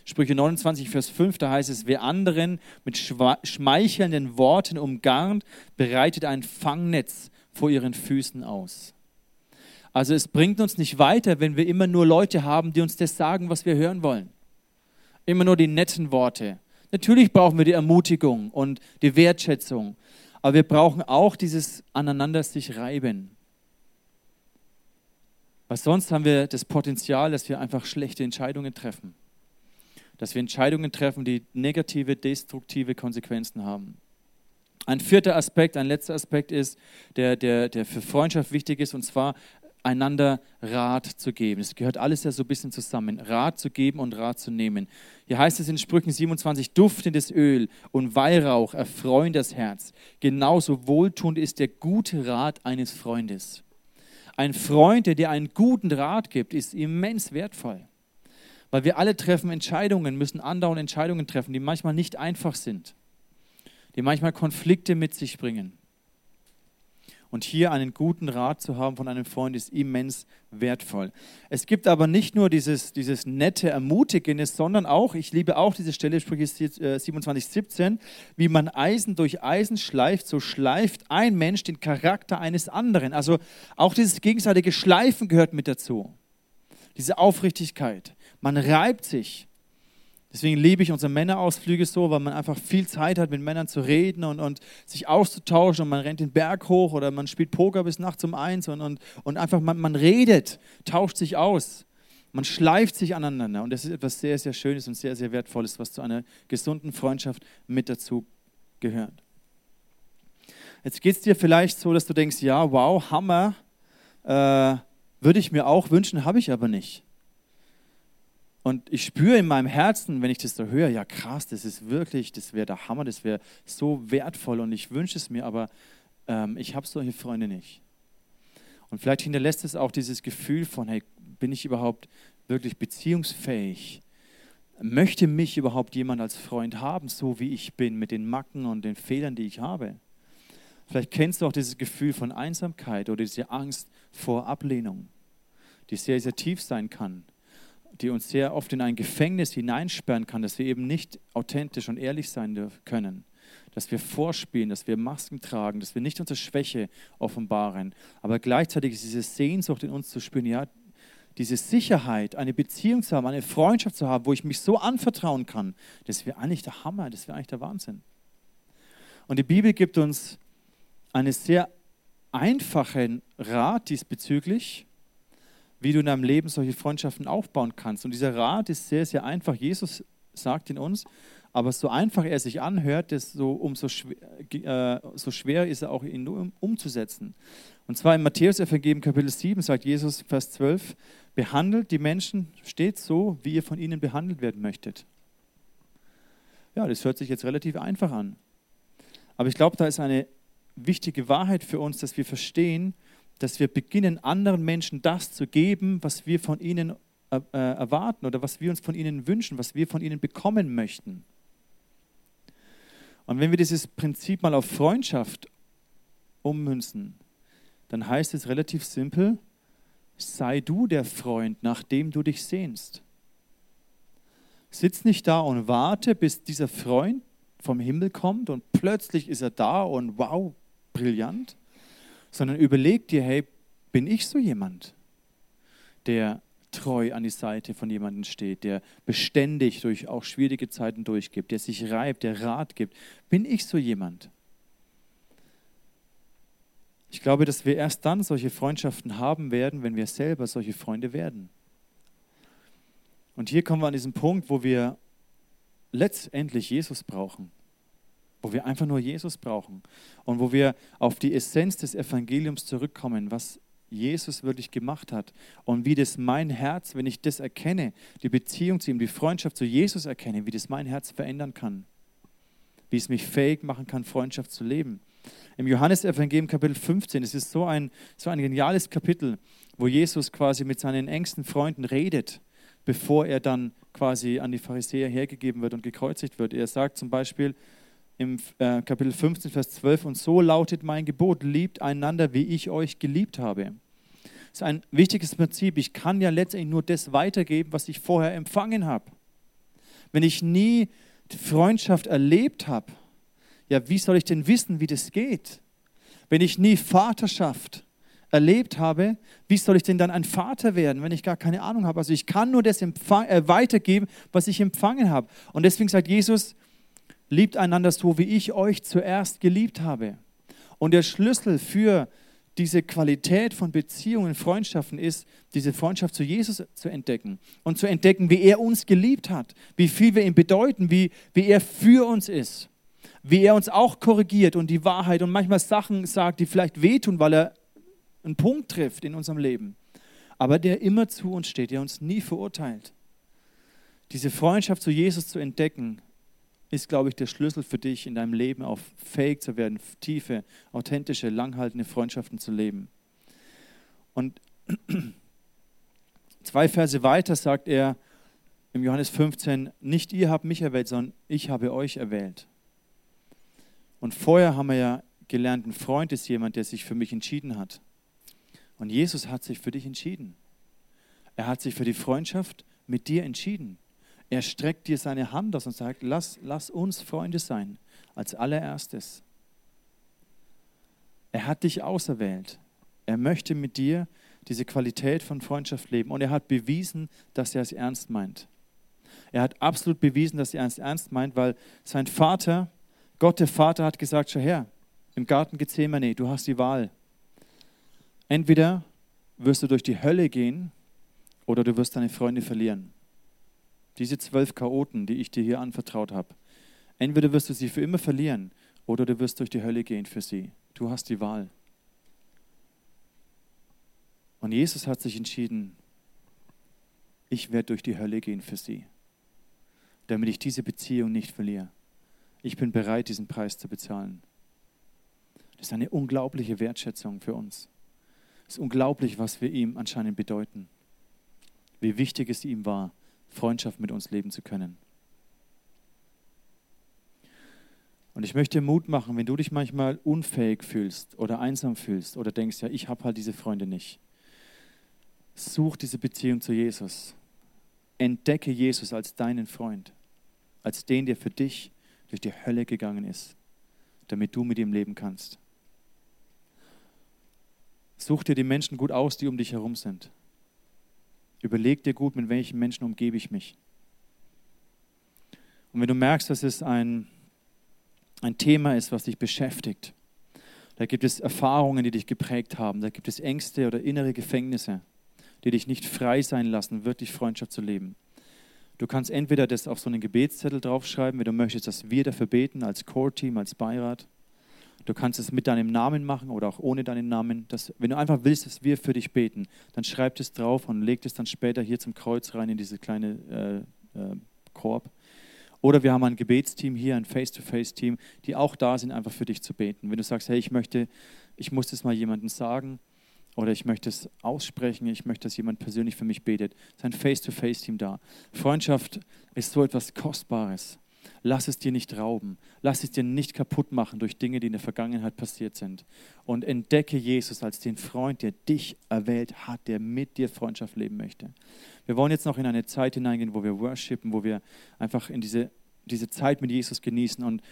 Sprüche 29, Vers 5, da heißt es, wer anderen mit schmeichelnden Worten umgarnt, bereitet ein Fangnetz vor ihren Füßen aus. Also es bringt uns nicht weiter, wenn wir immer nur Leute haben, die uns das sagen, was wir hören wollen. Immer nur die netten Worte. Natürlich brauchen wir die Ermutigung und die Wertschätzung, aber wir brauchen auch dieses aneinander sich reiben. Weil sonst haben wir das Potenzial, dass wir einfach schlechte Entscheidungen treffen dass wir Entscheidungen treffen, die negative, destruktive Konsequenzen haben. Ein vierter Aspekt, ein letzter Aspekt ist, der, der, der für Freundschaft wichtig ist, und zwar einander Rat zu geben. Es gehört alles ja so ein bisschen zusammen. Rat zu geben und Rat zu nehmen. Hier heißt es in Sprüchen 27, duftendes Öl und Weihrauch erfreuen das Herz. Genauso wohltuend ist der gute Rat eines Freundes. Ein Freund, der dir einen guten Rat gibt, ist immens wertvoll. Weil wir alle treffen Entscheidungen, müssen andauernd Entscheidungen treffen, die manchmal nicht einfach sind, die manchmal Konflikte mit sich bringen. Und hier einen guten Rat zu haben von einem Freund ist immens wertvoll. Es gibt aber nicht nur dieses, dieses nette, ermutigende, sondern auch, ich liebe auch diese Stelle, Sprüche 27, 17, wie man Eisen durch Eisen schleift, so schleift ein Mensch den Charakter eines anderen. Also auch dieses gegenseitige Schleifen gehört mit dazu. Diese Aufrichtigkeit. Man reibt sich. Deswegen liebe ich unsere Männerausflüge so, weil man einfach viel Zeit hat, mit Männern zu reden und, und sich auszutauschen und man rennt den Berg hoch oder man spielt Poker bis nachts um eins und, und, und einfach man, man redet, tauscht sich aus. Man schleift sich aneinander und das ist etwas sehr, sehr Schönes und sehr, sehr Wertvolles, was zu einer gesunden Freundschaft mit dazu gehört. Jetzt geht es dir vielleicht so, dass du denkst, ja, wow, Hammer, äh, würde ich mir auch wünschen, habe ich aber nicht. Und ich spüre in meinem Herzen, wenn ich das so höre, ja krass, das ist wirklich, das wäre der Hammer, das wäre so wertvoll und ich wünsche es mir, aber ähm, ich habe solche Freunde nicht. Und vielleicht hinterlässt es auch dieses Gefühl von, hey, bin ich überhaupt wirklich beziehungsfähig? möchte mich überhaupt jemand als Freund haben, so wie ich bin, mit den Macken und den Fehlern, die ich habe? Vielleicht kennst du auch dieses Gefühl von Einsamkeit oder diese Angst vor Ablehnung, die sehr, sehr tief sein kann, die uns sehr oft in ein Gefängnis hineinsperren kann, dass wir eben nicht authentisch und ehrlich sein können, dass wir vorspielen, dass wir Masken tragen, dass wir nicht unsere Schwäche offenbaren, aber gleichzeitig ist diese Sehnsucht in uns zu spüren, ja, diese Sicherheit, eine Beziehung zu haben, eine Freundschaft zu haben, wo ich mich so anvertrauen kann, das wäre eigentlich der Hammer, das wäre eigentlich der Wahnsinn. Und die Bibel gibt uns einen sehr einfachen Rat diesbezüglich, wie du in deinem Leben solche Freundschaften aufbauen kannst. Und dieser Rat ist sehr, sehr einfach. Jesus sagt ihn uns, aber so einfach er sich anhört, desto umso schwer, äh, so schwer ist er auch, ihn um, umzusetzen. Und zwar im Matthäus-Evangelium Kapitel 7 sagt Jesus, Vers 12, behandelt die Menschen stets so, wie ihr von ihnen behandelt werden möchtet. Ja, das hört sich jetzt relativ einfach an. Aber ich glaube, da ist eine wichtige Wahrheit für uns, dass wir verstehen, dass wir beginnen, anderen Menschen das zu geben, was wir von ihnen äh, äh, erwarten oder was wir uns von ihnen wünschen, was wir von ihnen bekommen möchten. Und wenn wir dieses Prinzip mal auf Freundschaft ummünzen, dann heißt es relativ simpel, sei du der Freund, nach dem du dich sehnst. Sitz nicht da und warte, bis dieser Freund vom Himmel kommt und plötzlich ist er da und wow, brillant, sondern überleg dir, hey, bin ich so jemand, der treu an die Seite von jemandem steht, der beständig durch auch schwierige Zeiten durchgibt, der sich reibt, der Rat gibt. Bin ich so jemand? Ich glaube, dass wir erst dann solche Freundschaften haben werden, wenn wir selber solche Freunde werden. Und hier kommen wir an diesen Punkt, wo wir letztendlich Jesus brauchen wo wir einfach nur Jesus brauchen und wo wir auf die Essenz des Evangeliums zurückkommen, was Jesus wirklich gemacht hat und wie das mein Herz, wenn ich das erkenne, die Beziehung zu ihm, die Freundschaft zu Jesus erkenne, wie das mein Herz verändern kann, wie es mich fähig machen kann, Freundschaft zu leben. Im Johannesevangelium Kapitel 15, es ist so ein, so ein geniales Kapitel, wo Jesus quasi mit seinen engsten Freunden redet, bevor er dann quasi an die Pharisäer hergegeben wird und gekreuzigt wird. Er sagt zum Beispiel, im äh, Kapitel 15, Vers 12, und so lautet mein Gebot, liebt einander, wie ich euch geliebt habe. Das ist ein wichtiges Prinzip. Ich kann ja letztendlich nur das weitergeben, was ich vorher empfangen habe. Wenn ich nie Freundschaft erlebt habe, ja, wie soll ich denn wissen, wie das geht? Wenn ich nie Vaterschaft erlebt habe, wie soll ich denn dann ein Vater werden, wenn ich gar keine Ahnung habe? Also ich kann nur das äh, weitergeben, was ich empfangen habe. Und deswegen sagt Jesus, Liebt einander so, wie ich euch zuerst geliebt habe. Und der Schlüssel für diese Qualität von Beziehungen, Freundschaften ist, diese Freundschaft zu Jesus zu entdecken und zu entdecken, wie er uns geliebt hat, wie viel wir ihm bedeuten, wie, wie er für uns ist, wie er uns auch korrigiert und die Wahrheit und manchmal Sachen sagt, die vielleicht wehtun, weil er einen Punkt trifft in unserem Leben, aber der immer zu uns steht, der uns nie verurteilt. Diese Freundschaft zu Jesus zu entdecken, ist, glaube ich, der Schlüssel für dich in deinem Leben, auch fähig zu werden, tiefe, authentische, langhaltende Freundschaften zu leben. Und [clears throat] zwei Verse weiter sagt er im Johannes 15, nicht ihr habt mich erwählt, sondern ich habe euch erwählt. Und vorher haben wir ja gelernt, ein Freund ist jemand, der sich für mich entschieden hat. Und Jesus hat sich für dich entschieden. Er hat sich für die Freundschaft mit dir entschieden. Er streckt dir seine Hand aus und sagt, lass, lass uns Freunde sein, als allererstes. Er hat dich auserwählt. Er möchte mit dir diese Qualität von Freundschaft leben. Und er hat bewiesen, dass er es ernst meint. Er hat absolut bewiesen, dass er es ernst meint, weil sein Vater, Gott der Vater, hat gesagt, schau her, im Garten Gethsemane, du hast die Wahl. Entweder wirst du durch die Hölle gehen oder du wirst deine Freunde verlieren. Diese zwölf Chaoten, die ich dir hier anvertraut habe. Entweder wirst du sie für immer verlieren oder du wirst durch die Hölle gehen für sie. Du hast die Wahl. Und Jesus hat sich entschieden, ich werde durch die Hölle gehen für sie, damit ich diese Beziehung nicht verliere. Ich bin bereit, diesen Preis zu bezahlen. Das ist eine unglaubliche Wertschätzung für uns. Es ist unglaublich, was wir ihm anscheinend bedeuten. Wie wichtig es ihm war, Freundschaft mit uns leben zu können. Und ich möchte Mut machen, wenn du dich manchmal unfähig fühlst oder einsam fühlst oder denkst, ja, ich habe halt diese Freunde nicht. Such diese Beziehung zu Jesus. Entdecke Jesus als deinen Freund, als den, der für dich durch die Hölle gegangen ist, damit du mit ihm leben kannst. Such dir die Menschen gut aus, die um dich herum sind. Überleg dir gut, mit welchen Menschen umgebe ich mich. Und wenn du merkst, dass es ein ein Thema ist, was dich beschäftigt. Da gibt es Erfahrungen, die dich geprägt haben. Da gibt es Ängste oder innere Gefängnisse, die dich nicht frei sein lassen, wirklich Freundschaft zu leben. Du kannst entweder das auf so einen Gebetszettel draufschreiben, wenn du möchtest, dass wir dafür beten, als Core-Team, als Beirat. Du kannst es mit deinem Namen machen oder auch ohne deinen Namen. Das, wenn du einfach willst, dass wir für dich beten, dann schreib es drauf und leg es dann später hier zum Kreuz rein in diese kleine äh, äh, Korb. Oder wir haben ein Gebetsteam hier, ein Face-to-Face-Team, die auch da sind, einfach für dich zu beten. Wenn du sagst, hey, ich möchte, ich muss das mal jemandem sagen oder ich möchte es aussprechen, ich möchte, dass jemand persönlich für mich betet, ist ein Face-to-Face-Team da. Freundschaft ist so etwas Kostbares. Lass es dir nicht rauben. Lass es dir nicht kaputt machen durch Dinge, die in der Vergangenheit passiert sind. Und entdecke Jesus als den Freund, der dich erwählt hat, der mit dir Freundschaft leben möchte. Wir wollen jetzt noch in eine Zeit hineingehen, wo wir worshipen, wo wir einfach in diese, diese Zeit mit Jesus genießen. Und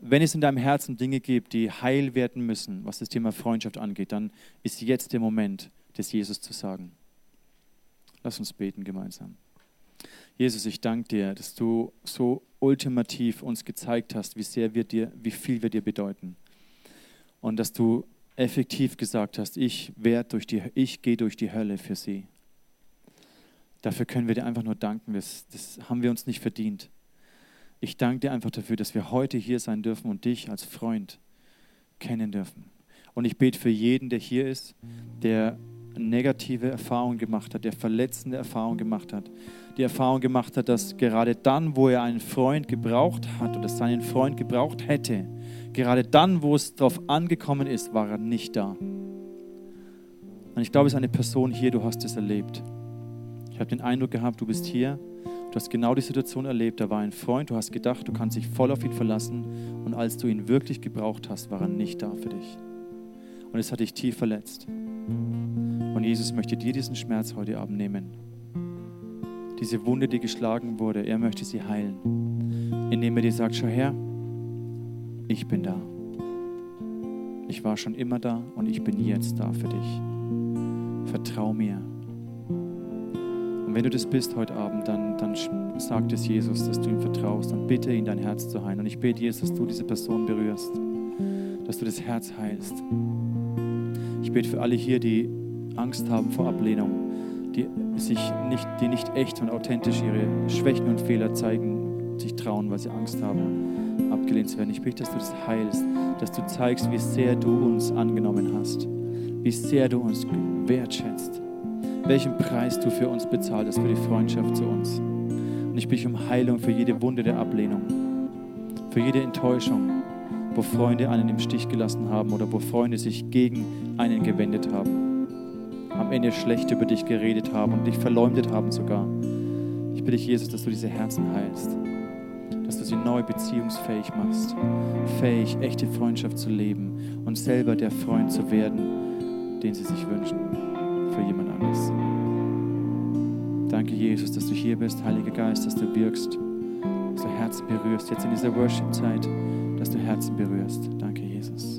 wenn es in deinem Herzen Dinge gibt, die heil werden müssen, was das Thema Freundschaft angeht, dann ist jetzt der Moment, das Jesus zu sagen. Lass uns beten gemeinsam. Jesus, ich danke dir, dass du so ultimativ uns gezeigt hast, wie sehr wir dir, wie viel wir dir bedeuten. Und dass du effektiv gesagt hast, ich werde durch die, ich gehe durch die Hölle für sie. Dafür können wir dir einfach nur danken. Das, das haben wir uns nicht verdient. Ich danke dir einfach dafür, dass wir heute hier sein dürfen und dich als Freund kennen dürfen. Und ich bete für jeden, der hier ist, der negative Erfahrungen gemacht hat, der verletzende Erfahrungen gemacht hat, die Erfahrung gemacht hat, dass gerade dann, wo er einen Freund gebraucht hat oder seinen Freund gebraucht hätte, gerade dann, wo es darauf angekommen ist, war er nicht da. Und ich glaube, es ist eine Person hier, du hast es erlebt. Ich habe den Eindruck gehabt, du bist hier, du hast genau die Situation erlebt, da war ein Freund, du hast gedacht, du kannst dich voll auf ihn verlassen und als du ihn wirklich gebraucht hast, war er nicht da für dich. Und es hat dich tief verletzt. Und Jesus möchte dir diesen Schmerz heute Abend nehmen. Diese Wunde, die geschlagen wurde, er möchte sie heilen. Indem er dir sagt, schau her, ich bin da. Ich war schon immer da und ich bin jetzt da für dich. Vertrau mir. Und wenn du das bist heute Abend, dann, dann sagt es Jesus, dass du ihm vertraust und bitte ihn dein Herz zu heilen. Und ich bete Jesus, dass du diese Person berührst, dass du das Herz heilst. Ich bete für alle hier, die Angst haben vor Ablehnung, die, sich nicht, die nicht echt und authentisch ihre Schwächen und Fehler zeigen, sich trauen, weil sie Angst haben, abgelehnt zu werden. Ich bete, dass du das heilst, dass du zeigst, wie sehr du uns angenommen hast, wie sehr du uns wertschätzt, welchen Preis du für uns bezahlt hast, für die Freundschaft zu uns. Und ich bitte um Heilung für jede Wunde der Ablehnung, für jede Enttäuschung, wo Freunde einen im Stich gelassen haben oder wo Freunde sich gegen einen gewendet haben, Ende schlecht über dich geredet haben und dich verleumdet haben sogar. Ich bitte dich, Jesus, dass du diese Herzen heilst, dass du sie neu beziehungsfähig machst, fähig, echte Freundschaft zu leben und selber der Freund zu werden, den sie sich wünschen für jemand anderes. Danke, Jesus, dass du hier bist, Heiliger Geist, dass du wirkst, dass du Herzen berührst, jetzt in dieser Worship-Zeit, dass du Herzen berührst. Danke, Jesus.